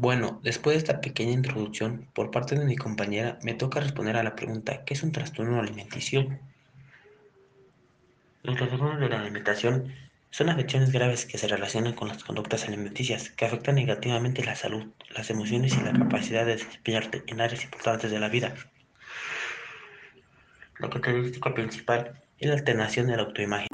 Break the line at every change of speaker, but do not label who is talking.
Bueno, después de esta pequeña introducción por parte de mi compañera, me toca responder a la pregunta, ¿qué es un trastorno alimenticio? Los trastornos de la alimentación son afecciones graves que se relacionan con las conductas alimenticias, que afectan negativamente la salud, las emociones y la capacidad de desempeñarte en áreas importantes de la vida. La característica principal es la alteración de la autoimagen.